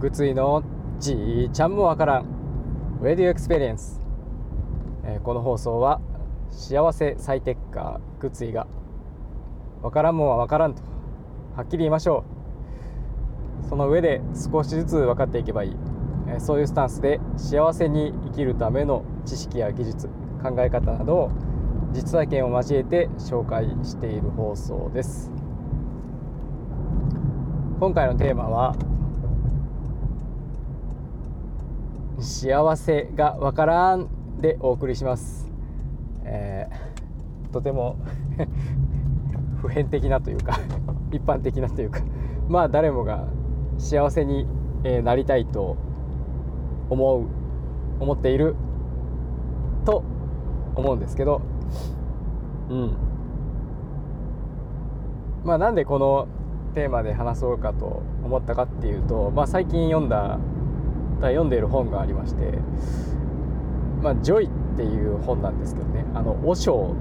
グツイの？じーちゃんもわからん。Radio Experience、えー、この放送は幸せ最適化グツイがわからんもんはわからんとはっきり言いましょう。その上で少しずつ分かっていけばいい、えー、そういうスタンスで幸せに生きるための知識や技術考え方などを実体験を交えて紹介している放送です。今回のテーマは幸せがわからんでお送りします、えー、とても 普遍的なというか 一般的なというかまあ誰もが幸せになりたいと思う思っていると思うんですけどうん。まあなんでこのテーマで話そうかと思ったかっていうと、まあ、最近読んだ読んでいる本がありまして「まあ、ジョイ」っていう本なんですけどね。あの和尚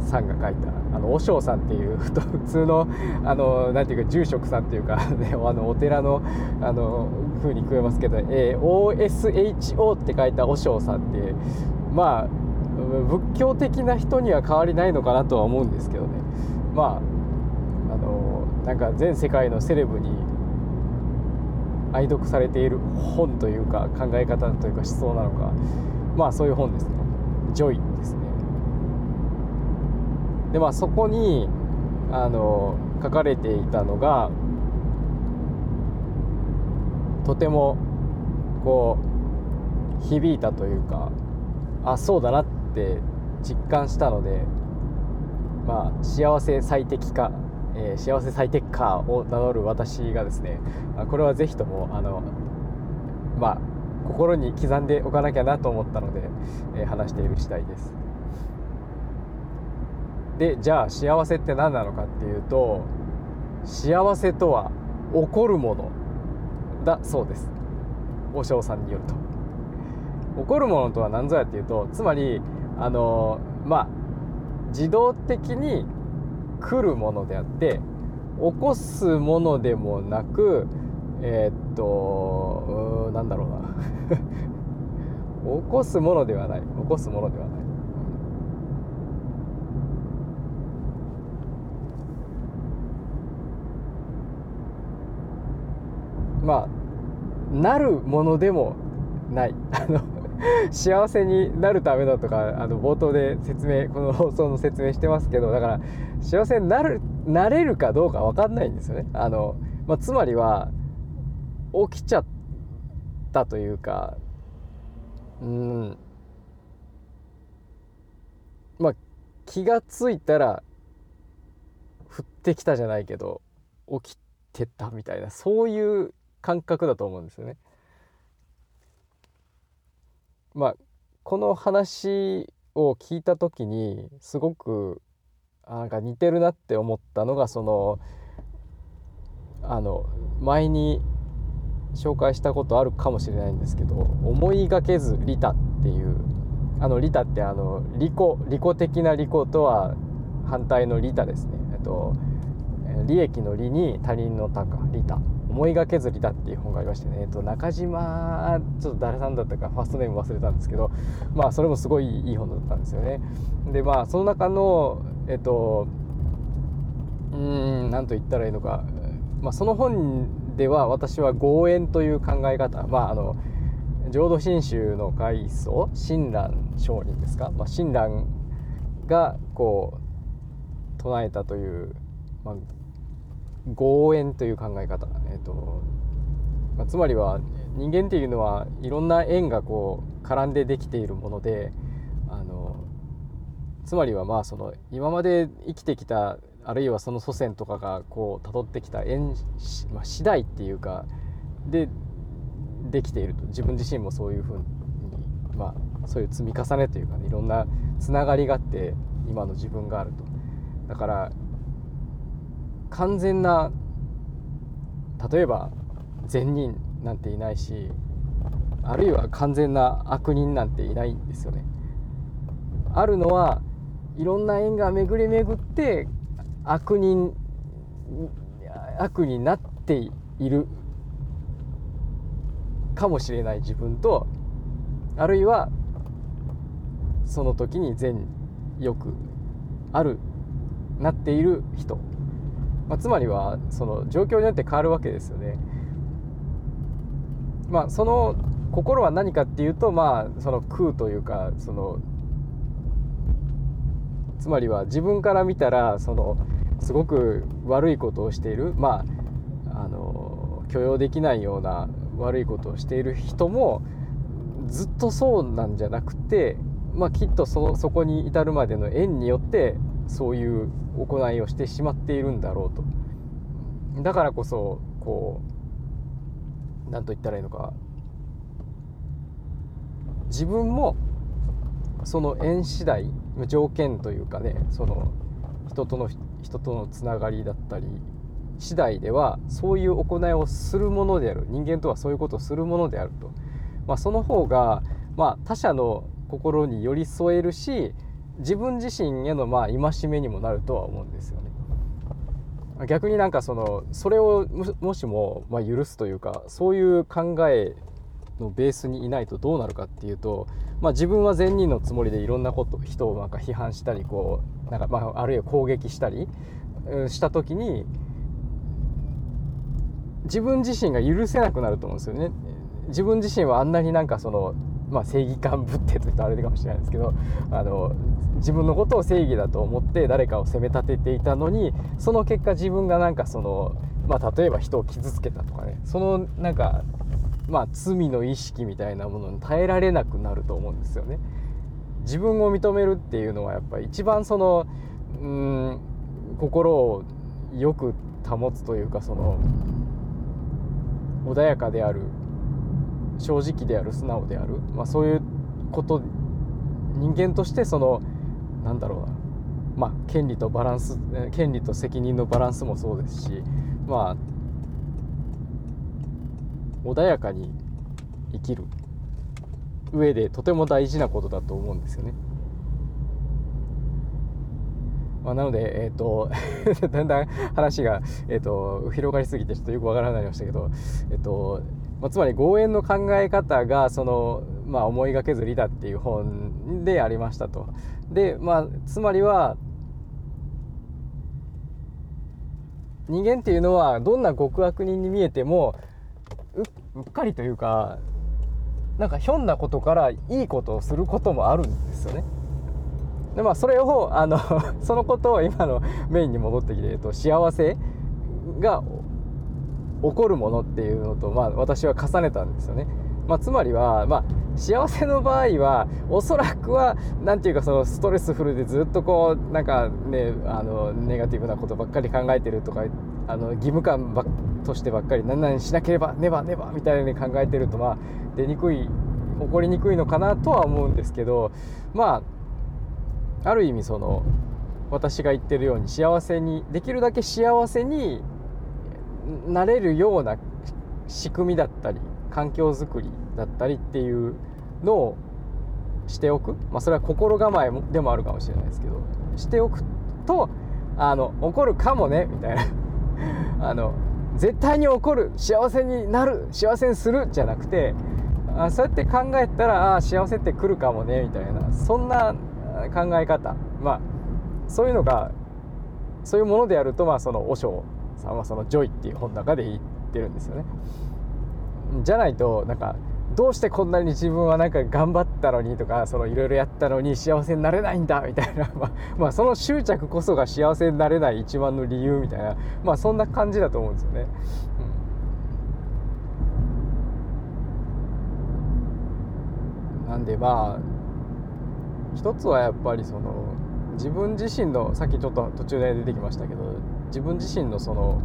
さんが書いた。あの和尚さんっていう 普通のあのなんていうか住職さんっていうか、ね、あのお寺のあの風に聞こえますけど、えー、OSHO って書いた和尚さんってまあ仏教的な人には変わりないのかなとは思うんですけどね。まああのなんか全世界のセレブに愛読されている本というか考え方というか思想なのか。まあそういう本ですね。ジョイですね。でまあそこにあの書かれていたのがとてもこう響いたというかあそうだなって実感したのでまあ幸せ最適化えー、幸せ最適化を名乗る私がですねこれはぜひともあのまあ心に刻んでおかなきゃなと思ったので、えー、話している次第です。でじゃあ幸せって何なのかっていうと幸せとは起こるものだそうです。和尚さんによると。起こるものとは何ぞやっていうとつまりあのまあ自動的に来るものであって起こすものでもなくえー、っとなんだろうな。起こすものではない。起こすものではない。まあなるものでもない。あの幸せになるためだとかあの冒頭で説明この放送の説明してますけどだから幸せになるなれるかどうか分かんないんですよねあの、まあ、つまりは起きちゃったというかうんまあ気が付いたら降ってきたじゃないけど起きてたみたいなそういう感覚だと思うんですよね。まあこの話を聞いた時にすごくなんか似てるなって思ったのがそのあの前に紹介したことあるかもしれないんですけど「思いがけず利他」っていうあの利他ってあの利己利己的な利己とは反対の利他ですね。えっと利益の利に他人の他か利他思いがけずりだっていう本がありましてね、えっと、中島ちょっと誰さんだったかファーストネーム忘れたんですけどまあそれもすごいいい本だったんですよね。でまあその中のえっとうん何と言ったらいいのか、まあ、その本では私は豪縁という考え方まああの浄土真宗の開祖親鸞上人ですか、まあ、親鸞がこう唱えたという、まあ、合縁という考え方、えーとまあ、つまりは人間っていうのはいろんな縁がこう絡んでできているものであのつまりはまあその今まで生きてきたあるいはその祖先とかがこう辿ってきた縁、まあ、次第っていうかでできていると。自分自身もそういうふうにまあそういう積み重ねというか、ね、いろんなつながりがあって今の自分があると。だから完全な例えば善人なんていないしあるいは完全な悪人なんていないんですよね。あるのはいろんな縁が巡り巡って悪人悪になっているかもしれない自分とあるいはその時に善よくあるなっている人、まあ、つまりはその状況によって変わるわけですよね。まあ、その心は何かっていうとまあその空というかそのつまりは自分から見たらそのすごく悪いことをしているまああの許容できないような悪いことをしている人もずっとそうなんじゃなくて、まあ、きっとそそこに至るまでの縁によってそういう行いをしてしまっているんだろうと。だからこそこう何と言ったらいいのか。自分もその縁次第条件というかねその人との人とのつながりだったり次第ではそういう行いをするものである。人間とはそういうことをするものであると、まあ、その方が、まあ、他者の心に寄り添えるし自分自身へのまあ戒めにもなるとは思うんですよね。逆になんかそのそれをもしもま許すというかそういう考えのベースにいないとどうなるかっていうと、まあ、自分は善人のつもりでいろんなこと人をなんか批判したりこうなんかまああるいは攻撃したりした時に自分自身が許せなくなると思うんですよね。自分自身はあんなになんかそのまあ、正義感ぶってと言うとあれかもしれないですけどあの自分のことを正義だと思って誰かを責め立てていたのにその結果自分がなんかその、まあ、例えば人を傷つけたとかねそのなんか、まあ、罪の意識みたいなものに耐えられなくなると思うんですよね。自分を認めるっていうのはやっぱり一番そのうん心をよく保つというかその穏やかである正直である素直である、まあ、そういうこと人間としてそのなんだろうなまあ権利とバランス権利と責任のバランスもそうですしまあ穏やかに生きる上でとても大事なことだと思うんですよね。まあ、なので、えーと だんだん話が、えーと、広がりすぎてちょっとよくわからなくなりましたけど、えーとまあ、つまり豪縁の考え方がその、まあ、思いがけずりだっていう本でありましたと。で、まあ、つまりは人間っていうのはどんな極悪人に見えてもうっかりというかなんかひょんなことからいいことをすることもあるんですよね。でまあそれをあの そのことを今のメインに戻ってきて、えっと、幸せが起こるものっていうのと、まあ、私は重ねたんですよね。まあ、つまりは、まあ、幸せの場合はおそらくは何て言うかそのストレスフルでずっとこうなんかねあのネガティブなことばっかり考えてるとかあの義務感ばとしてばっかり何々しなければねばねばみたいに考えてるとまあ出にくい起こりにくいのかなとは思うんですけどまあある意味その私が言ってるように幸せにできるだけ幸せになれるような仕組みだったり環境づくりだったりっていうのをしておく、まあ、それは心構えでもあるかもしれないですけど。しておくとあの怒るかもねみたいな。あの絶対に起こる幸せになる幸せにするじゃなくてあそうやって考えたらあ幸せって来るかもねみたいな。そんな考え方。まあそういうのがそういうものであるとまあその和尚さんはその「ジョイ」っていう本の中で言ってるんですよね。じゃないとなんかどうしてこんなに自分はなんか頑張ったのにとかいろいろやったのに幸せになれないんだみたいな、まあ、その執着こそが幸せになれない一番の理由みたいなまあそんな感じだと思うんですよね。なんでまあ一つはやっぱりその自分自身のさっきちょっと途中で出てきましたけど自分自身のその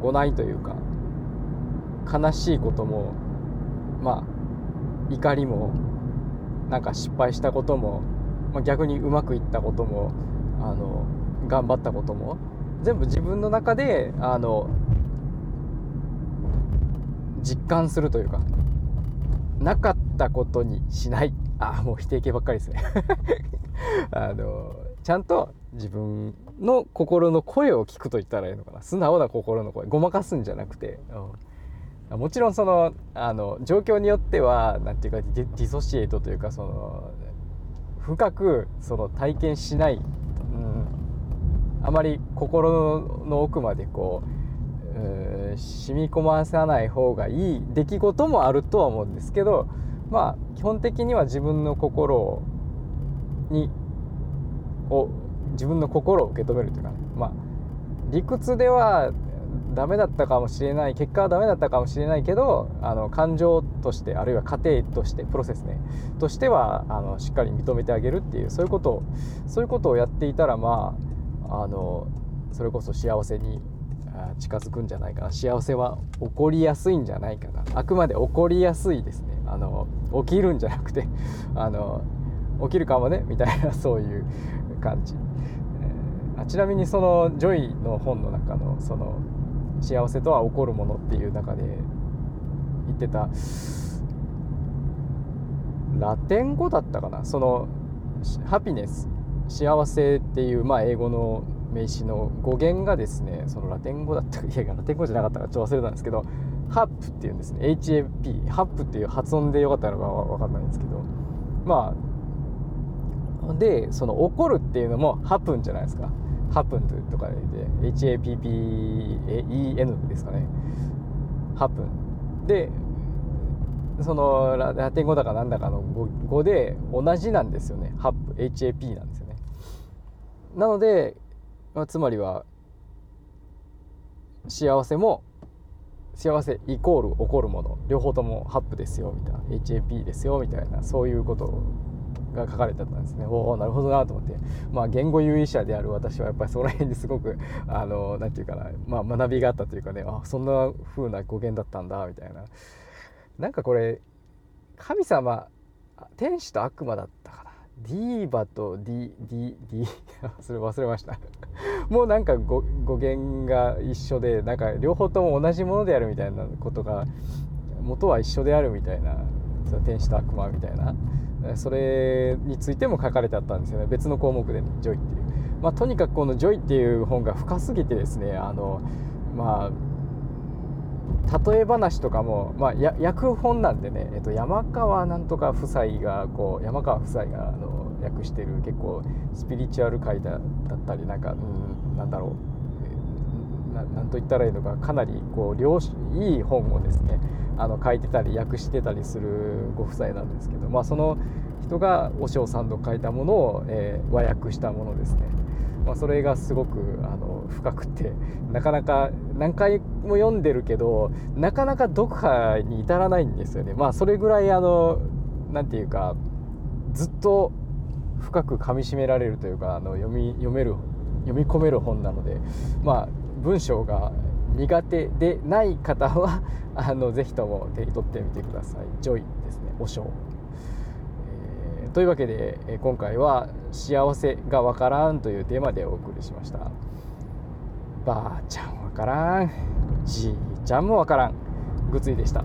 行いというか悲しいこともまあ怒りもなんか失敗したことも、まあ、逆にうまくいったこともあの頑張ったことも全部自分の中であの実感するというかなかったことにしない。ああもう否定形ばっかりですね。あのちゃんと自分の心の声を聞くと言ったらいいのかな。素直な心の声。ごまかすんじゃなくて、うん、もちろんそのあの状況によっては何て言うかディソシエイトというかその深くその体験しない、うん、あまり心の奥までこうう染み込まさない方がいい。出来事もあるとは思うんですけどまあ基本的には自分の心にを自分の心を受け止めるというかねまあ理屈ではダメだったかもしれない結果はダメだったかもしれないけどあの感情としてあるいは過程としてプロセスねとしてはあのしっかり認めてあげるっていうそういうことをそういうことをやっていたらまああのそれこそ幸せに近づくんじゃないかな。幸せは起こりやすいんじゃないかな。あくまで起こりやすいですね。あの起きるんじゃなくてあの起きるかもねみたいなそういう感じ、ちなみにそのジョイの本の中のその幸せとは起こるものっていう中で言ってた。ラテン語だったかな。そのハピネス幸せっていう、まあ、英語の名詞の語源がですねそのラテン語だったかいやラテン語じゃなかったかちょっと忘れたんですけどハップっていうんですね。HAP ハップっていう発音でよかったのか分かんないんですけど。まあでその怒るっていうのもハプンじゃないですか。ハプンとかで HAPPEN ですかね。ハプン。でそのラテン語だかなんだかの語で同じなんですよね。ハップ HAP なんですよね。なので、まあ、つまりは幸せも幸せイコール起こるもの。両方ともハップですよみたいな。HAP ですよみたいな。そういうことをが書かれてたんですね。おおなるほどなと思って。まあ言語優位者である私はやっぱりその辺にすごく あの何て言うかな、まあ、学びがあったというかねあそんな風な語源だったんだみたいな。なんかこれ神様天使と悪魔だったかな。ディーバとディディディ それ忘れました。もうなんか語語源が一緒でなんか両方とも同じものであるみたいなことが元は一緒であるみたいな。天使と悪魔みたいな。それについても書かれてあったんですよね。別の項目で、ね、ジョイっていう、まあ、とにかくこの「ジョイ」っていう本が深すぎてですねあのまあ例え話とかも、まあ、や訳本なんでね、えっと、山川なんとか夫妻がこう山川夫妻があの訳してる結構スピリチュアル界だったりなんか、うん、なんだろう。なんと言ったらいいのかかなりこう良いい本をですねあの書いてたり訳してたりするご夫妻なんですけど、まあ、その人が和尚さんの書いたものを、えー、和訳したものですね。まあ、それがすごくあの深くてなかなか何回も読んでるけどなかなか読破に至らないんですよね。まあそれぐらいあのなんていうかずっと深くかみしめられるというかあの読み読める読み込める本なのでまあ文章が苦手でない方は あのぜひとも手に取ってみてください。ジョイですね。和尚、えー、というわけで、え今回は「幸せがわからん」というテーマでお送りしました。ばあちゃんわからん。じいちゃんもわからん。ぐついでした。